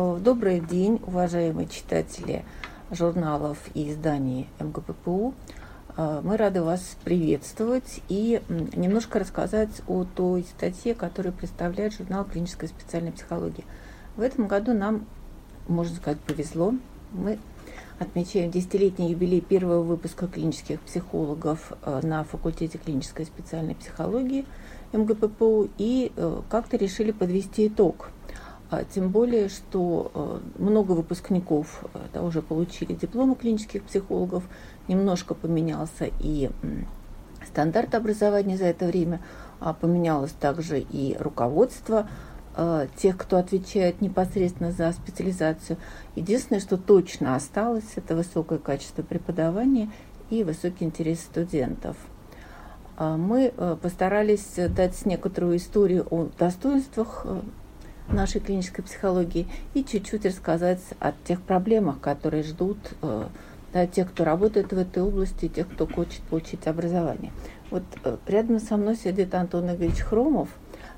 Э, добрый день, уважаемые читатели журналов и изданий МГППУ. Э, мы рады вас приветствовать и немножко рассказать о той статье, которую представляет журнал клинической специальной психологии. В этом году нам, можно сказать, повезло. Мы отмечаем десятилетний юбилей первого выпуска клинических психологов э, на факультете клинической специальной психологии МГППУ и как-то решили подвести итог – тем более, что э, много выпускников э, да, уже получили дипломы клинических психологов, немножко поменялся и стандарт образования за это время, а поменялось также и руководство э, тех, кто отвечает непосредственно за специализацию. Единственное, что точно осталось, это высокое качество преподавания и высокий интерес студентов. А мы постарались дать некоторую историю о достоинствах нашей клинической психологии и чуть-чуть рассказать о тех проблемах, которые ждут э, да, тех, кто работает в этой области, тех, кто хочет получить образование. Вот э, рядом со мной сидит Антон Игоревич Хромов,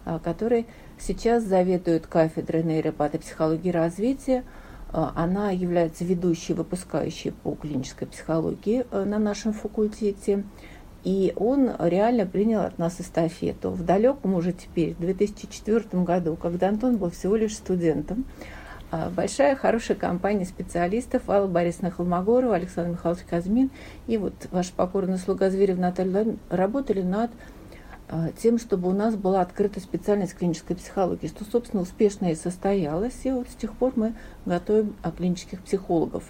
э, который сейчас заведует кафедрой нейропатопсихологии и развития. Она является ведущей, выпускающей по клинической психологии на нашем факультете. И он реально принял от нас эстафету. В далеком уже теперь, в 2004 году, когда Антон был всего лишь студентом, а, большая, хорошая компания специалистов Алла Борисовна Холмогорова, Александр Михайлович Казмин и вот ваш покорный слуга Зверев Наталья работали над а, тем, чтобы у нас была открыта специальность клинической психологии, что, собственно, успешно и состоялось. И вот с тех пор мы готовим клинических психологов.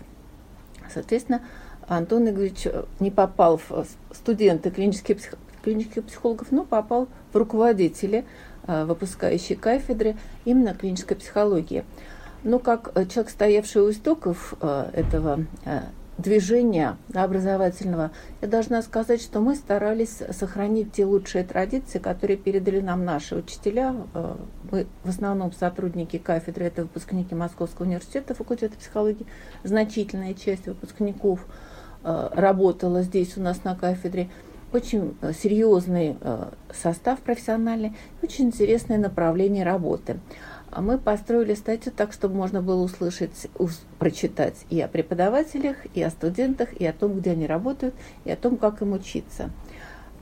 Соответственно, Антон Игоревич э, не попал в э, студенты клинических, псих, клинических психологов, но попал в руководители э, выпускающей кафедры именно клинической психологии. Но как человек, стоявший у истоков этого движения образовательного, я должна сказать, что мы старались сохранить те лучшие традиции, которые передали нам наши учителя. Мы в основном сотрудники кафедры, это выпускники Московского университета, факультета психологии, значительная часть выпускников – Э, работала здесь у нас на кафедре. Очень э, серьезный э, состав профессиональный, очень интересное направление работы. А мы построили статью так, чтобы можно было услышать, прочитать и о преподавателях, и о студентах, и о том, где они работают, и о том, как им учиться.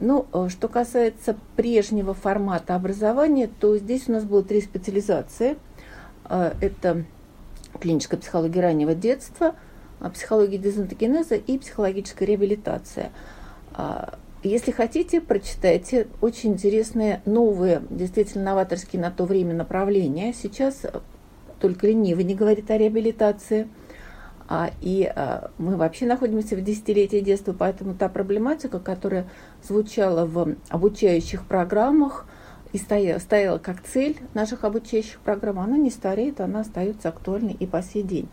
Ну, что касается прежнего формата образования, то здесь у нас было три специализации. Это клиническая психология раннего детства – психология дезинтогенеза и психологическая реабилитация. А, если хотите, прочитайте очень интересные новые, действительно новаторские на то время направления. Сейчас только ленивый не говорит о реабилитации. А, и а, мы вообще находимся в десятилетии детства, поэтому та проблематика, которая звучала в обучающих программах и стояла, стояла как цель наших обучающих программ, она не стареет, она остается актуальной и по сей день.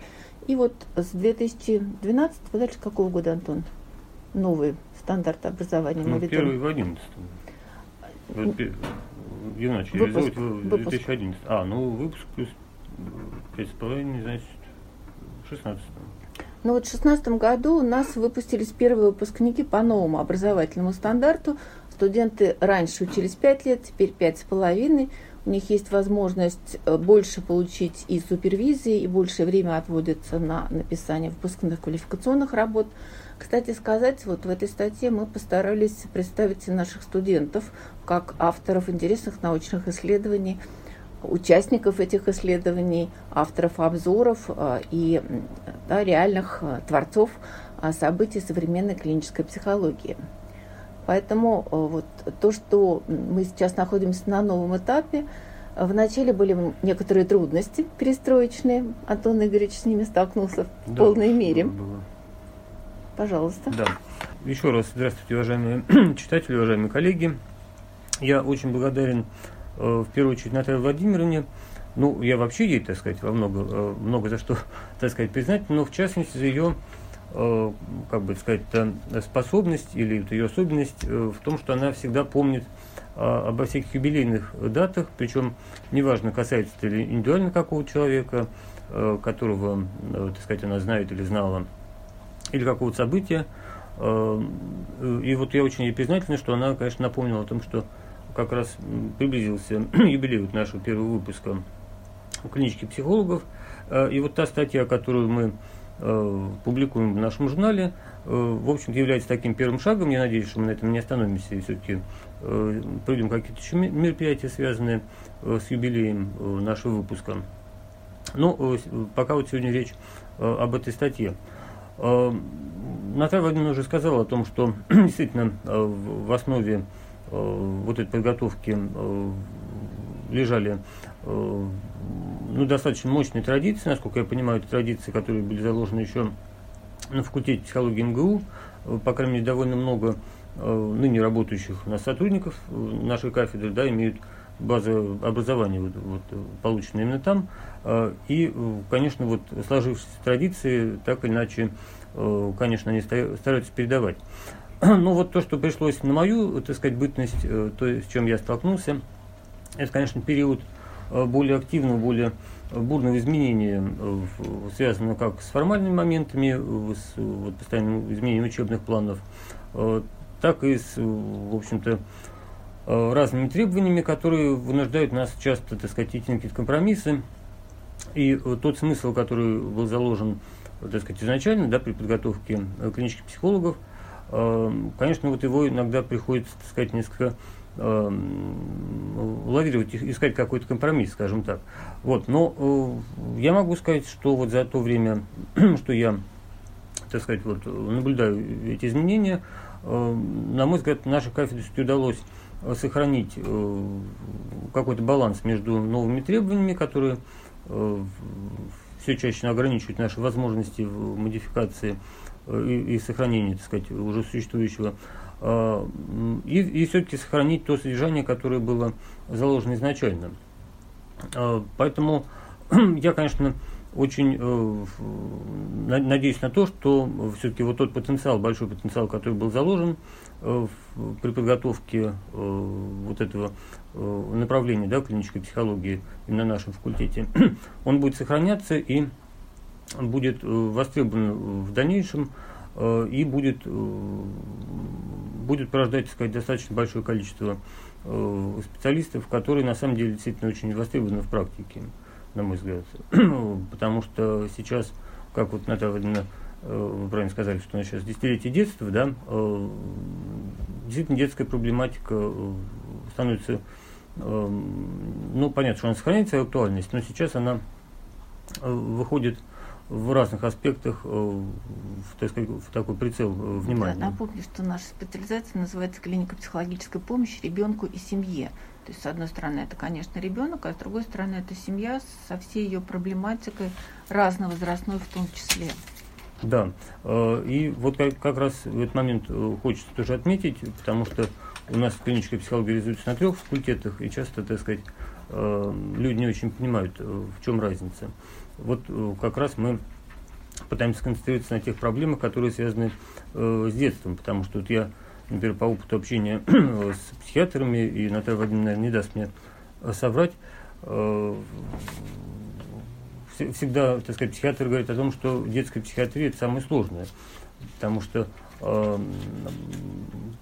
И вот с 2012 дальше какого года, Антон? Новый стандарт образования ну, Первый в 11 вот, Я начал реализовывать в 2011. А, ну выпуск плюс 5,5, значит, в 16 ну вот в 2016 году у нас выпустились первые выпускники по новому образовательному стандарту. Студенты раньше учились 5 лет, теперь 5,5 у них есть возможность э, больше получить и супервизии, и больше время отводится на написание выпускных квалификационных работ. Кстати сказать, вот в этой статье мы постарались представить наших студентов как авторов интересных научных исследований, участников этих исследований, авторов обзоров э, и да, реальных э, творцов событий современной клинической психологии. Поэтому э, вот то, что мы сейчас находимся на новом этапе, Вначале были некоторые трудности перестроечные. Антон Игоревич с ними столкнулся в да, полной мере. Было. Пожалуйста. Да. Еще раз здравствуйте, уважаемые читатели, уважаемые коллеги. Я очень благодарен э, в первую очередь Наталье Владимировне. Ну, я вообще ей, так сказать, во много, э, много за что, так сказать, признать, но в частности за ее Э, как бы сказать, способность или ее особенность э, в том, что она всегда помнит а, обо всех юбилейных датах, причем неважно, касается это ли индивидуально какого человека, э, которого, так сказать, она знает или знала, или какого-то события. И вот я очень ей признательна, что она, конечно, напомнила о том, что как раз приблизился юбилей нашего первого выпуска клинических психологов – И вот та статья, которую мы публикуем в нашем журнале, в общем-то, является таким первым шагом. Я надеюсь, что мы на этом не остановимся и все-таки проведем какие-то еще мероприятия, связанные с юбилеем нашего выпуска. Ну, пока вот сегодня речь об этой статье. Наталья Владимировна уже сказала о том, что действительно в основе вот этой подготовки лежали ну, достаточно мощные традиции, насколько я понимаю, это традиции, которые были заложены еще на факультете психологии МГУ, по крайней мере, довольно много ныне работающих у нас сотрудников нашей кафедры, да, имеют базовое образование, вот, вот, полученное именно там. И, конечно, вот сложившиеся традиции так или иначе, конечно, они стараются передавать. Ну вот то, что пришлось на мою, так сказать, бытность, э, то, с чем я столкнулся, это, конечно, период э, более активного, более бурного изменения, э, связанного как с формальными моментами, с вот, постоянным изменением учебных планов, так и с, в общем-то, разными требованиями, которые вынуждают нас часто, так сказать, идти на какие-то компромиссы. И тот смысл, который был заложен, так сказать, изначально, да, при подготовке клинических психологов – конечно, вот его иногда приходится, так сказать, несколько лавировать, искать какой-то компромисс, скажем так. Вот, но э, я могу сказать, что вот за то время, что я, так сказать, вот наблюдаю эти изменения, э, на мой взгляд, нашей кафедре удалось сохранить э, какой-то баланс между новыми требованиями, которые все чаще ограничивают наши возможности в модификации и, и сохранение, так сказать, уже существующего, а, и, и все-таки сохранить то содержание, которое было заложено изначально. А, поэтому я, конечно, очень э, надеюсь на то, что все-таки вот тот потенциал, большой потенциал, который был заложен э, при подготовке э, вот этого направления да, клинической психологии на нашем факультете, он будет сохраняться и будет востребован в дальнейшем и будет, будет порождать, так сказать, достаточно большое количество специалистов, которые на самом деле действительно очень востребованы в практике, на мой взгляд. Потому что сейчас, как вот Наталья Владимировна, вы правильно сказали, что у нас сейчас десятилетие детства, да, действительно детская проблематика становится, ну, понятно, что она сохраняет свою актуальность, но сейчас она выходит в разных аспектах, э, в, так сказать, в такой прицел э, внимания. Да, напомню, что наша специализация называется клиника психологической помощи ребенку и семье. То есть, с одной стороны, это, конечно, ребенок, а с другой стороны, это семья со всей ее проблематикой, разновозрастной в том числе. Да, э, и вот как, раз в этот момент хочется тоже отметить, потому что у нас клиническая психология реализуется на трех факультетах, и часто, так сказать, люди не очень понимают, в чем разница. Вот э, как раз мы пытаемся концентрироваться на тех проблемах, которые связаны э, с детством, потому что вот я, например, по опыту общения с психиатрами, и Наталья Владимировна, наверное, не даст мне э, соврать, э, всегда, так сказать, психиатр говорит о том, что детская психиатрия – это самое сложное, потому что э,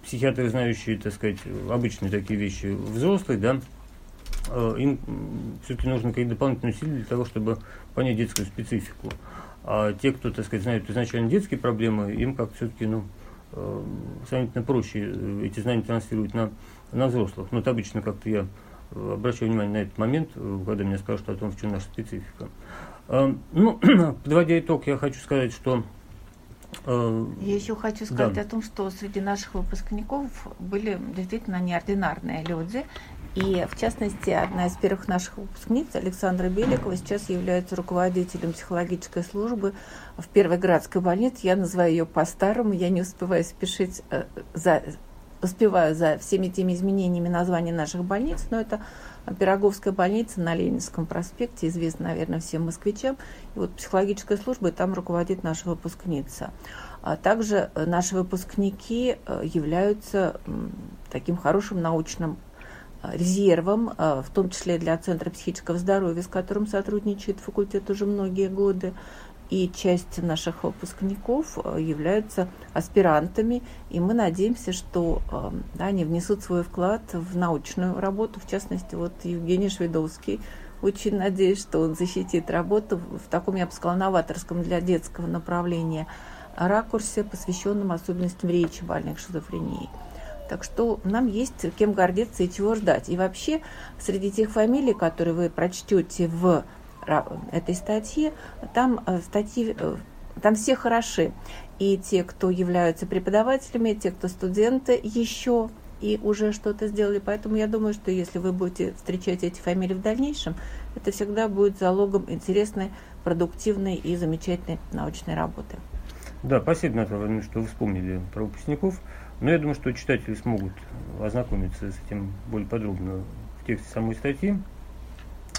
психиатры, знающие, так сказать, обычные такие вещи взрослые, да, им все-таки нужно какие-то дополнительные усилия для того, чтобы понять детскую специфику. А те, кто, так сказать, знают изначально детские проблемы, им как все-таки, ну, сравнительно проще э, эти знания транслировать на, на взрослых. Но вот обычно как-то я обращаю внимание на этот момент, когда меня спрашивают о том, в чем наша специфика. Ну, подводя итог, я хочу сказать, что я еще хочу сказать да. о том, что среди наших выпускников были действительно неординарные люди, и, в частности, одна из первых наших выпускниц, Александра Беликова, сейчас является руководителем психологической службы в Первой городской больнице. Я называю ее по-старому, я не успеваю спешить э, за, успеваю за всеми теми изменениями названия наших больниц, но это Пироговская больница на Ленинском проспекте, известна, наверное, всем москвичам. И вот психологическая служба, и там руководит наша выпускница. А также наши выпускники э, являются таким хорошим научным резервом, а, в том числе для Центра психического здоровья, с которым сотрудничает факультет уже многие годы. И часть наших выпускников а, являются аспирантами, и мы надеемся, что а, да, они внесут свой вклад в научную работу. В частности, вот Евгений Шведовский очень надеюсь, что он защитит работу в таком, я бы сказала, новаторском для детского направления ракурсе, посвященном особенностям речи больных шизофренией. Так что нам есть кем гордиться и чего ждать. И вообще, среди тех фамилий, которые вы прочтете в этой статье, там э, статьи, э, там все хороши. И те, кто являются преподавателями, те, кто студенты еще и уже что-то сделали. Поэтому я думаю, что если вы будете встречать эти фамилии в дальнейшем, это всегда будет залогом интересной, продуктивной и замечательной научной работы. Да, спасибо, Наталья что вы вспомнили про выпускников. Но я думаю, что читатели смогут ознакомиться с этим более подробно в тексте самой статьи.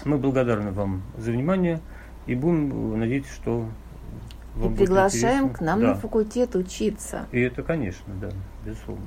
Мы благодарны вам за внимание и будем надеяться, что вам и приглашаем к нам да. на факультет учиться. И это, конечно, да, безусловно.